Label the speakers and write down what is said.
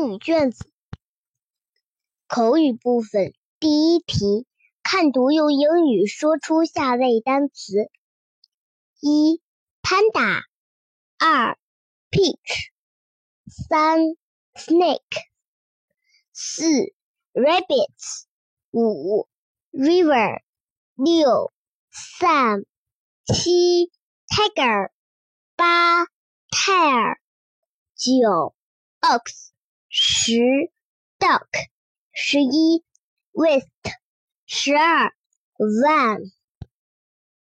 Speaker 1: 英语卷子口语部分第一题，看图用英语说出下列单词：一、panda；二、peach；三、snake；四、rabbits；五、river；六、sun；七、tiger；八、tire；九、ox。十，duck，十一，west，十二，van。